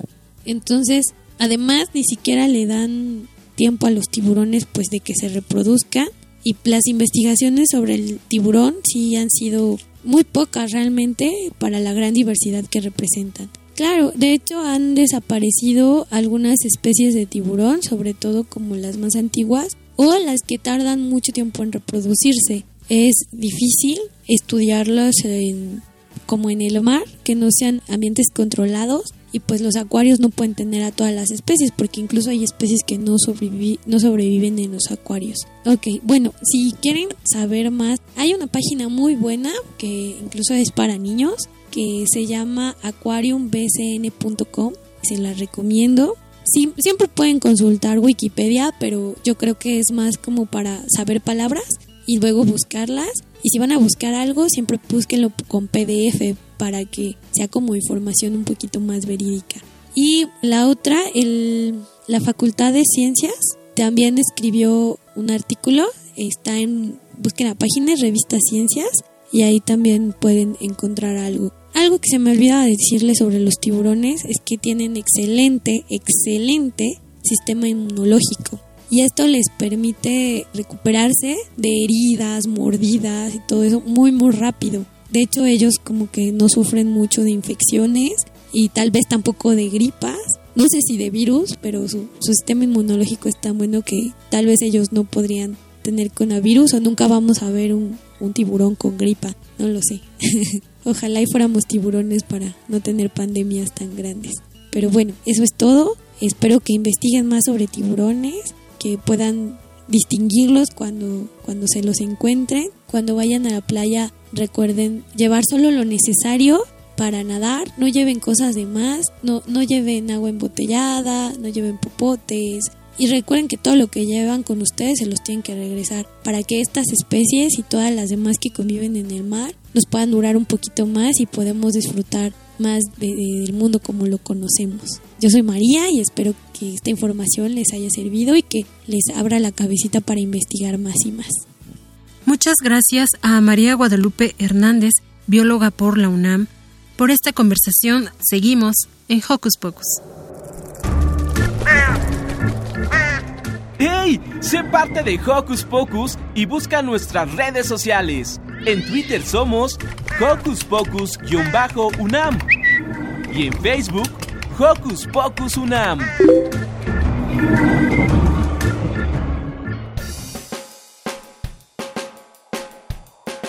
Entonces, además ni siquiera le dan tiempo a los tiburones pues de que se reproduzcan y las investigaciones sobre el tiburón sí han sido muy pocas realmente para la gran diversidad que representan. Claro, de hecho han desaparecido algunas especies de tiburón, sobre todo como las más antiguas, o las que tardan mucho tiempo en reproducirse. Es difícil estudiarlas como en el mar, que no sean ambientes controlados y pues los acuarios no pueden tener a todas las especies porque incluso hay especies que no, no sobreviven en los acuarios. Ok, bueno, si quieren saber más, hay una página muy buena que incluso es para niños que se llama aquariumbcn.com, se la recomiendo. Siempre pueden consultar Wikipedia, pero yo creo que es más como para saber palabras y luego buscarlas. Y si van a buscar algo, siempre búsquenlo con PDF para que sea como información un poquito más verídica. Y la otra, el, la Facultad de Ciencias también escribió un artículo, está en, busquen la página Revista Ciencias y ahí también pueden encontrar algo. Algo que se me olvida decirles sobre los tiburones es que tienen excelente, excelente sistema inmunológico. Y esto les permite recuperarse de heridas, mordidas y todo eso muy, muy rápido. De hecho, ellos como que no sufren mucho de infecciones y tal vez tampoco de gripas. No sé si de virus, pero su, su sistema inmunológico es tan bueno que tal vez ellos no podrían tener coronavirus o nunca vamos a ver un, un tiburón con gripa. No lo sé. Ojalá y fuéramos tiburones para no tener pandemias tan grandes. Pero bueno, eso es todo. Espero que investiguen más sobre tiburones, que puedan distinguirlos cuando, cuando se los encuentren. Cuando vayan a la playa recuerden llevar solo lo necesario para nadar, no lleven cosas de más, no, no lleven agua embotellada, no lleven popotes, y recuerden que todo lo que llevan con ustedes se los tienen que regresar para que estas especies y todas las demás que conviven en el mar nos puedan durar un poquito más y podemos disfrutar más del mundo como lo conocemos. Yo soy María y espero que esta información les haya servido y que les abra la cabecita para investigar más y más.
Muchas gracias a María Guadalupe Hernández, bióloga por la UNAM. Por esta conversación seguimos en Hocus Pocus.
¡Hey! Sé parte de Hocus Pocus y busca nuestras redes sociales. En Twitter somos Hocus Pocus-UNAM y en Facebook Hocus Pocus UNAM.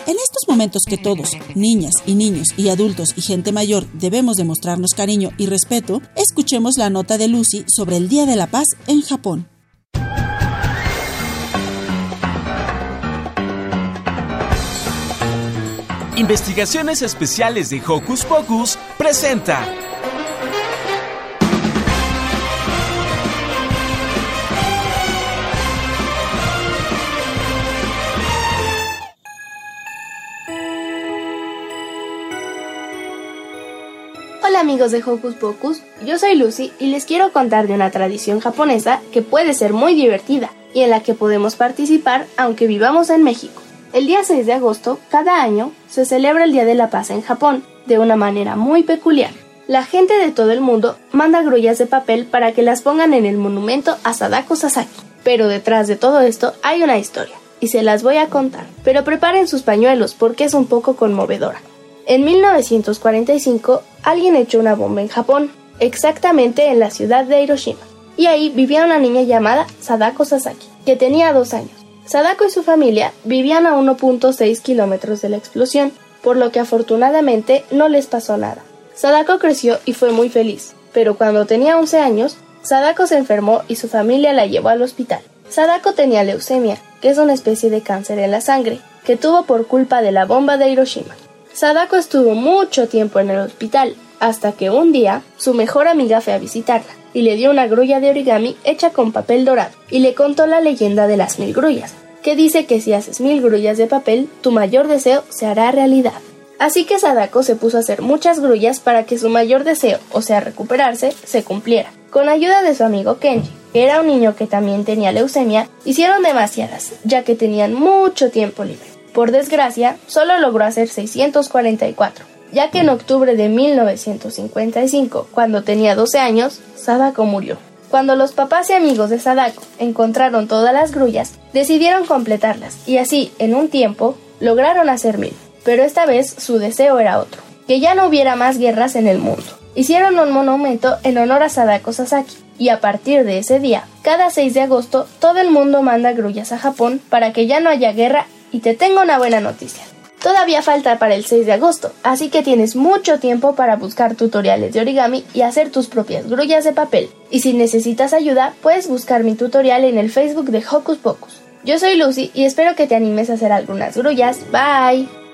En estos momentos que todos, niñas y niños y adultos y gente mayor debemos demostrarnos cariño y respeto, escuchemos la nota de Lucy sobre el Día de la Paz en Japón.
Investigaciones Especiales de Hocus Pocus presenta.
Hola amigos de Hocus Pocus, yo soy Lucy y les quiero contar de una tradición japonesa que puede ser muy divertida y en la que podemos participar aunque vivamos en México. El día 6 de agosto, cada año, se celebra el Día de la Paz en Japón, de una manera muy peculiar. La gente de todo el mundo manda grullas de papel para que las pongan en el monumento a Sadako Sasaki. Pero detrás de todo esto hay una historia, y se las voy a contar. Pero preparen sus pañuelos porque es un poco conmovedora. En 1945, alguien echó una bomba en Japón, exactamente en la ciudad de Hiroshima. Y ahí vivía una niña llamada Sadako Sasaki, que tenía dos años. Sadako y su familia vivían a 1.6 kilómetros de la explosión, por lo que afortunadamente no les pasó nada. Sadako creció y fue muy feliz, pero cuando tenía 11 años, Sadako se enfermó y su familia la llevó al hospital. Sadako tenía leucemia, que es una especie de cáncer en la sangre, que tuvo por culpa de la bomba de Hiroshima. Sadako estuvo mucho tiempo en el hospital, hasta que un día su mejor amiga fue a visitarla y le dio una grulla de origami hecha con papel dorado y le contó la leyenda de las mil grullas, que dice que si haces mil grullas de papel, tu mayor deseo se hará realidad. Así que Sadako se puso a hacer muchas grullas para que su mayor deseo, o sea recuperarse, se cumpliera. Con ayuda de su amigo Kenji, que era un niño que también tenía leucemia, hicieron demasiadas, ya que tenían mucho tiempo libre. Por desgracia, solo logró hacer 644, ya que en octubre de 1955, cuando tenía 12 años, Sadako murió. Cuando los papás y amigos de Sadako encontraron todas las grullas, decidieron completarlas y así, en un tiempo, lograron hacer mil. Pero esta vez su deseo era otro, que ya no hubiera más guerras en el mundo. Hicieron un monumento en honor a Sadako Sasaki y a partir de ese día, cada 6 de agosto, todo el mundo manda grullas a Japón para que ya no haya guerra y te tengo una buena noticia. Todavía falta para el 6 de agosto, así que tienes mucho tiempo para buscar tutoriales de origami y hacer tus propias grullas de papel. Y si necesitas ayuda, puedes buscar mi tutorial en el Facebook de Hocus Pocus. Yo soy Lucy y espero que te animes a hacer algunas grullas. Bye.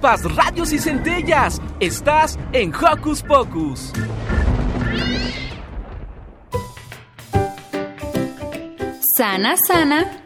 Chispas, rayos y centellas. Estás en Hocus Pocus.
Sana, sana.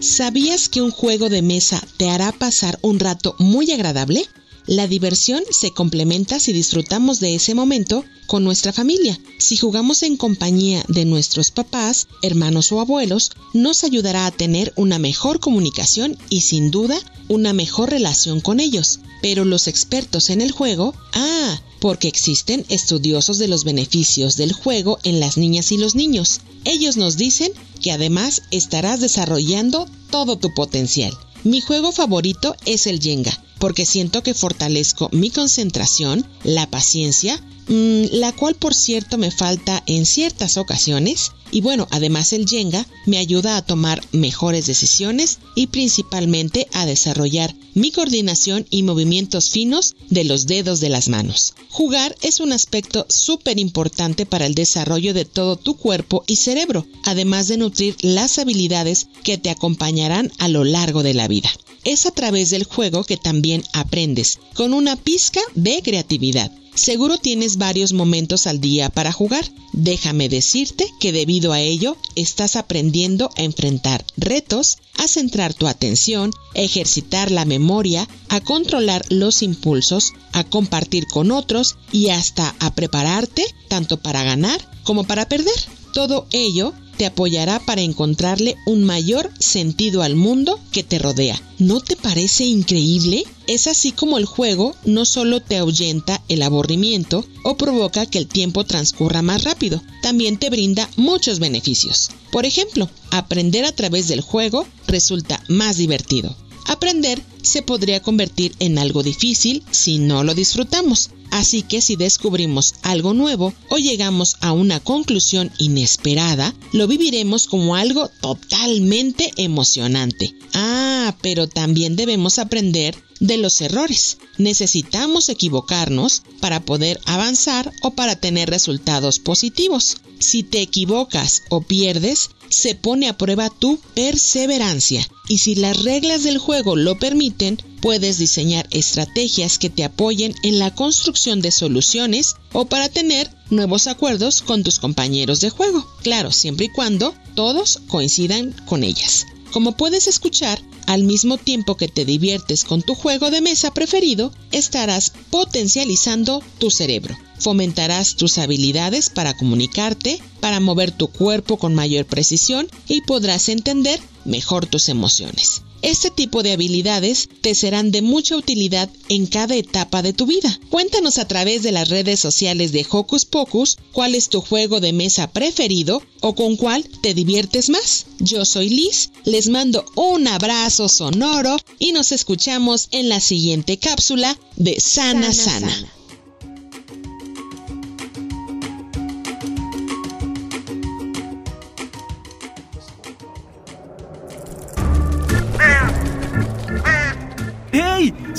¿Sabías que un juego de mesa te hará pasar un rato muy agradable? La diversión se complementa si disfrutamos de ese momento con nuestra familia. Si jugamos en compañía de nuestros papás, hermanos o abuelos, nos ayudará a tener una mejor comunicación y sin duda una mejor relación con ellos. Pero los expertos en el juego, ah, porque existen estudiosos de los beneficios del juego en las niñas y los niños. Ellos nos dicen que además estarás desarrollando todo tu potencial. Mi juego favorito es el Jenga porque siento que fortalezco mi concentración, la paciencia, mm, la cual por cierto me falta en ciertas ocasiones, y bueno, además el Jenga me ayuda a tomar mejores decisiones y principalmente a desarrollar mi coordinación y movimientos finos de los dedos de las manos. Jugar es un aspecto súper importante para el desarrollo de todo tu cuerpo y cerebro, además de nutrir las habilidades que te acompañarán a lo largo de la vida. Es a través del juego que también aprendes, con una pizca de creatividad. Seguro tienes varios momentos al día para jugar. Déjame decirte que debido a ello estás aprendiendo a enfrentar retos, a centrar tu atención, a ejercitar la memoria, a controlar los impulsos, a compartir con otros y hasta a prepararte tanto para ganar como para perder. Todo ello te apoyará para encontrarle un mayor sentido al mundo que te rodea. ¿No te parece increíble? Es así como el juego no solo te ahuyenta el aburrimiento o provoca que el tiempo transcurra más rápido, también te brinda muchos beneficios. Por ejemplo, aprender a través del juego resulta más divertido. Aprender se podría convertir en algo difícil si no lo disfrutamos. Así que si descubrimos algo nuevo o llegamos a una conclusión inesperada, lo viviremos como algo totalmente emocionante. Ah, pero también debemos aprender de los errores. Necesitamos equivocarnos para poder avanzar o para tener resultados positivos. Si te equivocas o pierdes, se pone a prueba tu perseverancia. Y si las reglas del juego lo permiten, puedes diseñar estrategias que te apoyen en la construcción de soluciones o para tener nuevos acuerdos con tus compañeros de juego. Claro, siempre y cuando todos coincidan con ellas. Como puedes escuchar, al mismo tiempo que te diviertes con tu juego de mesa preferido, estarás potencializando tu cerebro. Fomentarás tus habilidades para comunicarte, para mover tu cuerpo con mayor precisión y podrás entender mejor tus emociones. Este tipo de habilidades te serán de mucha utilidad en cada etapa de tu vida. Cuéntanos a través de las redes sociales de Hocus Pocus cuál es tu juego de mesa preferido o con cuál te diviertes más. Yo soy Liz, les mando un abrazo sonoro y nos escuchamos en la siguiente cápsula de Sana Sana. Sana.
¡Hey!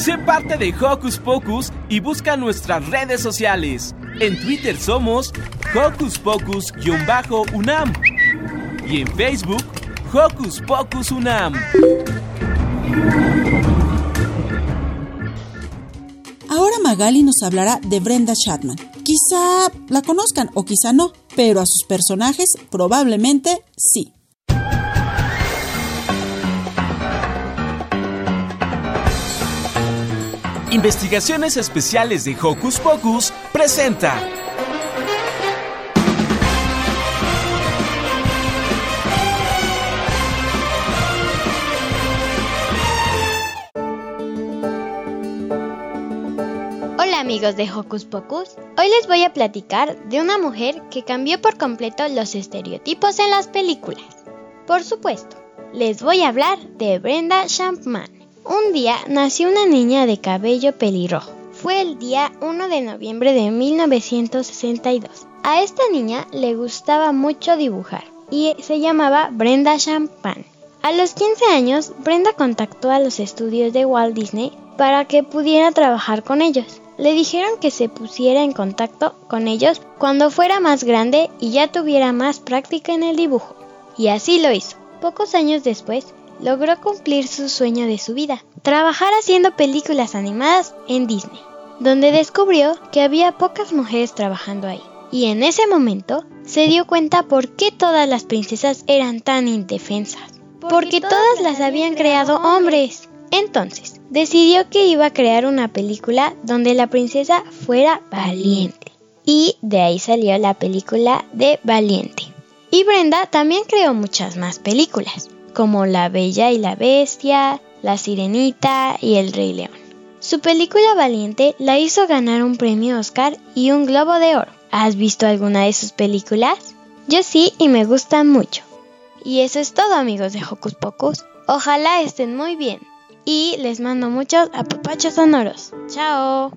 Sé parte de Hocus Pocus y busca nuestras redes sociales. En Twitter somos Hocus Pocus-UNAM y en Facebook Hocus Pocus UNAM.
Ahora Magali nos hablará de Brenda Chapman. Quizá la conozcan o quizá no, pero a sus personajes probablemente sí.
Investigaciones Especiales de Hocus Pocus presenta.
Hola amigos de Hocus Pocus, hoy les voy a platicar de una mujer que cambió por completo los estereotipos en las películas. Por supuesto, les voy a hablar de Brenda Champman. Un día nació una niña de cabello pelirrojo. Fue el día 1 de noviembre de 1962. A esta niña le gustaba mucho dibujar y se llamaba Brenda Champagne. A los 15 años, Brenda contactó a los estudios de Walt Disney para que pudiera trabajar con ellos. Le dijeron que se pusiera en contacto con ellos cuando fuera más grande y ya tuviera más práctica en el dibujo. Y así lo hizo. Pocos años después, logró cumplir su sueño de su vida, trabajar haciendo películas animadas en Disney, donde descubrió que había pocas mujeres trabajando ahí. Y en ese momento se dio cuenta por qué todas las princesas eran tan indefensas. Porque todas las habían creado hombres. Entonces, decidió que iba a crear una película donde la princesa fuera valiente. Y de ahí salió la película de Valiente. Y Brenda también creó muchas más películas, como La Bella y la Bestia, La Sirenita y El Rey León. Su película Valiente la hizo ganar un premio Oscar y un Globo de Oro. ¿Has visto alguna de sus películas? Yo sí y me gustan mucho. Y eso es todo amigos de Hocus Pocus. Ojalá estén muy bien. Y les mando muchos apapachos sonoros. Chao.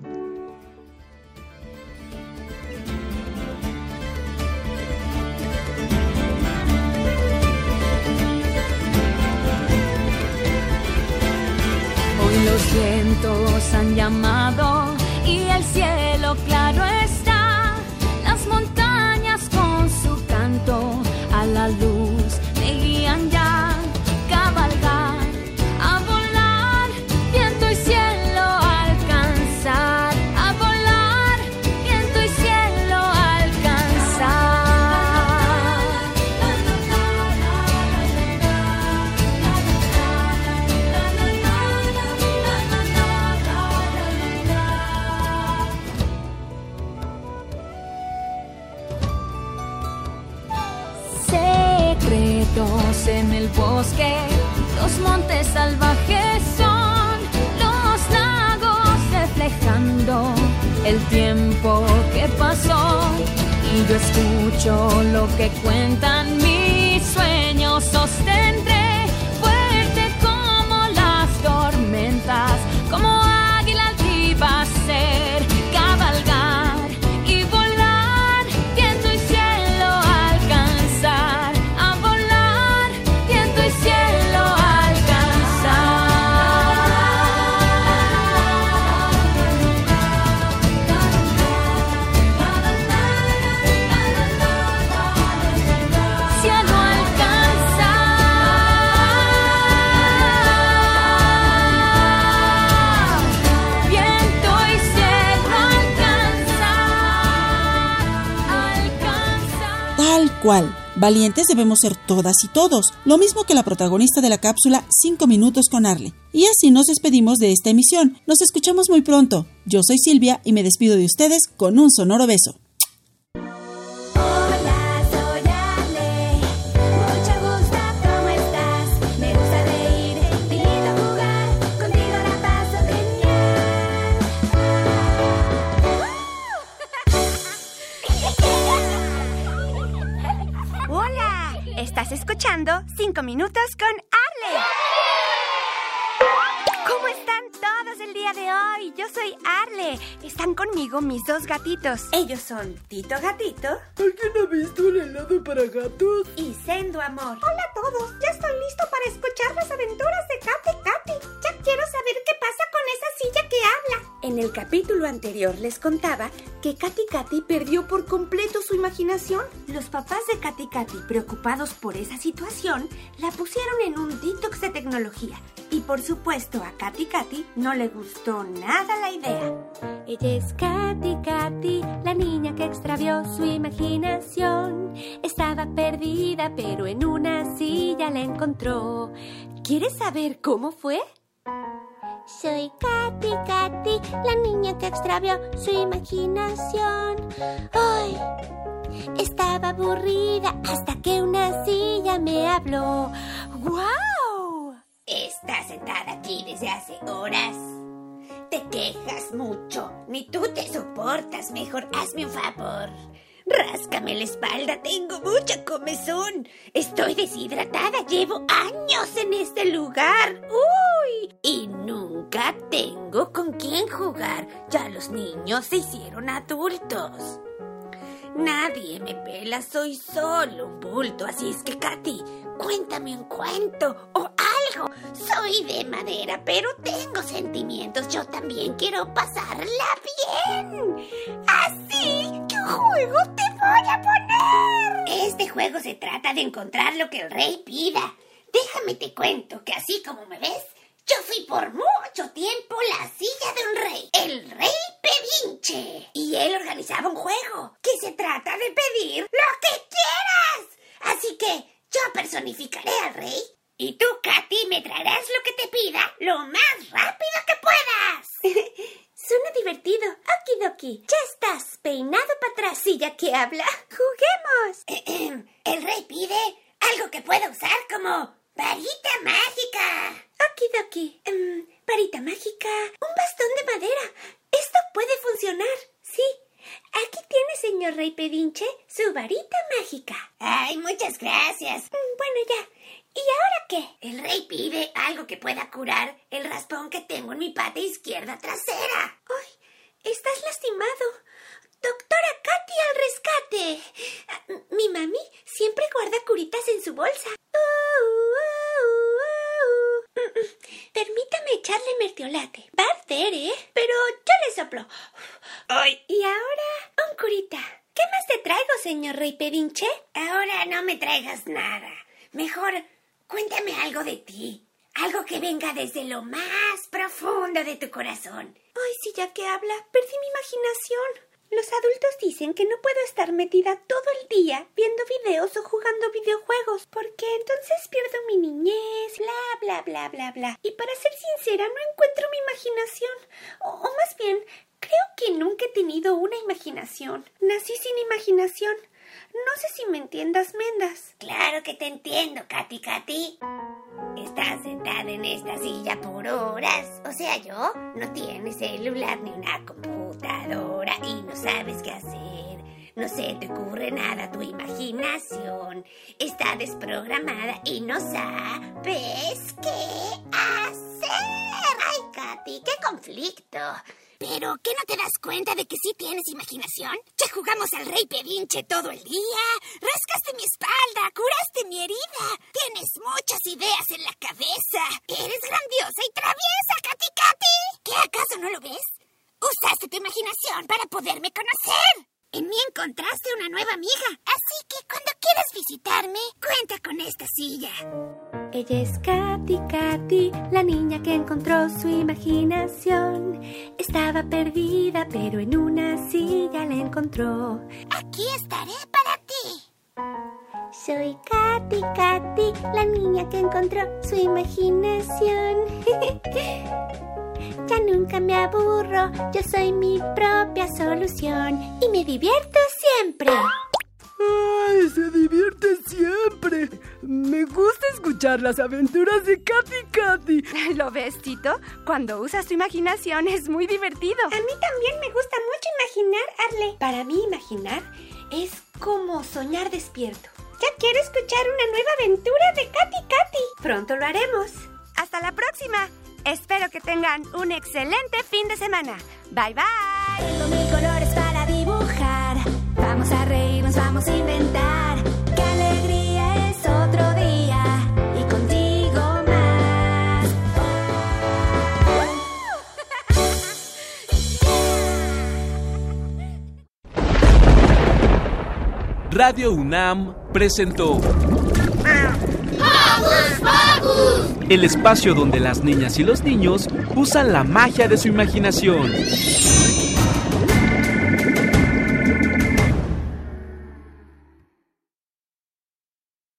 Los vientos han llamado y el cielo claro está. Las montañas con su canto a la luz Secretos en el bosque, los montes salvajes son los lagos reflejando el tiempo que pasó. Y yo escucho lo que cuentan mis
cual. Valientes debemos ser todas y todos, lo mismo que la protagonista de la cápsula 5 minutos con Arle. Y así nos despedimos de esta emisión. Nos escuchamos muy pronto. Yo soy Silvia y me despido de ustedes con un sonoro beso.
Escuchando 5 minutos con Arle. ¿Cómo están todos el día de hoy? Yo soy Arle. Están conmigo mis dos gatitos. Ellos son Tito Gatito.
¿Alguien ha visto un helado para gatos?
Y Sendo Amor.
Hola a todos, ya estoy listo para escuchar las aventuras de Katy Katy. Ya quiero saber qué pasa con esa silla que habla.
En el capítulo anterior les contaba que Katy Katy perdió por completo su imaginación. Los papás de Katy Katy, preocupados por esa situación, la pusieron en un detox de tecnología. Y por supuesto a Katy Katy no le gustó nada la idea.
Ella es Katy Katy, la niña que extravió su imaginación. Estaba perdida, pero en una silla la encontró.
¿Quieres saber cómo fue?
Soy Katy Katy, la niña que extravió su imaginación. ¡Ay! Estaba aburrida hasta que una silla me habló.
¡Guau! Estás sentada aquí desde hace horas. Te quejas mucho. Ni tú te soportas. Mejor hazme un favor. Ráscame la espalda. Tengo mucha comezón. Estoy deshidratada. Llevo años en este lugar. ¡Uy! Y nunca tengo con quién jugar. Ya los niños se hicieron adultos. Nadie me pela, soy solo un bulto, así es que Katy, cuéntame un cuento o algo. Soy de madera, pero tengo sentimientos. Yo también quiero pasarla bien. Así juego te voy a poner. Este juego se trata de encontrar lo que el rey pida. Déjame te cuento que así como me ves, yo fui por mucho tiempo la silla de un rey, el rey pedinche. Y él organizaba un juego que se trata de pedir lo que quieras. Así que yo personificaré al rey Y tú, Katy, me traerás lo que te pida lo más rápido que puedas.
Ya estás peinado para atrás que habla. ¡Juguemos!
El rey pide algo que pueda usar como varita mágica.
Okidoki, um, varita mágica, un bastón de madera. Esto puede funcionar. Sí. Aquí tiene, señor rey pedinche, su varita mágica.
Ay, muchas gracias.
Bueno, ya. ¿Y ahora qué?
El rey pide algo que pueda curar el raspón que tengo en mi pata izquierda trasera.
¡Ay! Estás lastimado. Doctora Katy al rescate. Ah, mi mami siempre guarda curitas en su bolsa. Permítame echarle mertiolate. Va a arder, ¿eh? Pero yo le soplo.
¡Ay!
Y ahora, un curita. ¿Qué más te traigo, señor rey pedinche?
Ahora no me traigas nada. Mejor cuéntame algo de ti. Algo que venga desde lo más profundo de tu corazón.
Ay, si ya que habla, perdí mi imaginación. Los adultos dicen que no puedo estar metida todo el día viendo videos o jugando videojuegos, porque entonces pierdo mi niñez, bla, bla, bla, bla, bla. Y para ser sincera, no encuentro mi imaginación. O, o más bien, creo que nunca he tenido una imaginación. Nací sin imaginación. No sé si me entiendas, Mendas.
Claro que te entiendo, Katy Katy. Estás sentada en esta silla por horas. O sea, yo no tienes celular ni una computadora y no sabes qué hacer. No se te ocurre nada, tu imaginación está desprogramada y no sabes qué hacer. Ay, Katy, qué conflicto. ¿Pero qué no te das cuenta de que sí tienes imaginación? Ya jugamos al rey pedinche todo el día. Rascaste mi espalda, curaste mi herida. Tienes muchas ideas en la cabeza. Eres grandiosa y traviesa, Katy Katy. ¿Qué acaso no lo ves? Usaste tu imaginación para poderme conocer. En mí encontraste una nueva amiga. Así que cuando quieras visitarme, cuenta con esta silla.
Ella es Katy Katy, la niña que encontró su imaginación. Estaba perdida, pero en una silla la encontró.
Aquí estaré para ti.
Soy Katy Katy, la niña que encontró su imaginación. ya nunca me aburro, yo soy mi propia solución y me divierto siempre.
¡Ay, se divierte siempre! Me gusta escuchar las aventuras de Katy Katy.
¿Lo ves, Tito? Cuando usas tu imaginación es muy divertido.
A mí también me gusta mucho imaginar, Arle. Para mí imaginar es como soñar despierto. Ya quiero escuchar una nueva aventura de Katy Katy. Pronto lo haremos.
Hasta la próxima. Espero que tengan un excelente fin de semana. Bye bye.
Tengo mil colores para dibujar. Vamos a reírnos, vamos a inventar. Qué alegría es otro día. Y contigo más.
Radio UNAM presentó el espacio donde las niñas y los niños usan la magia de su imaginación.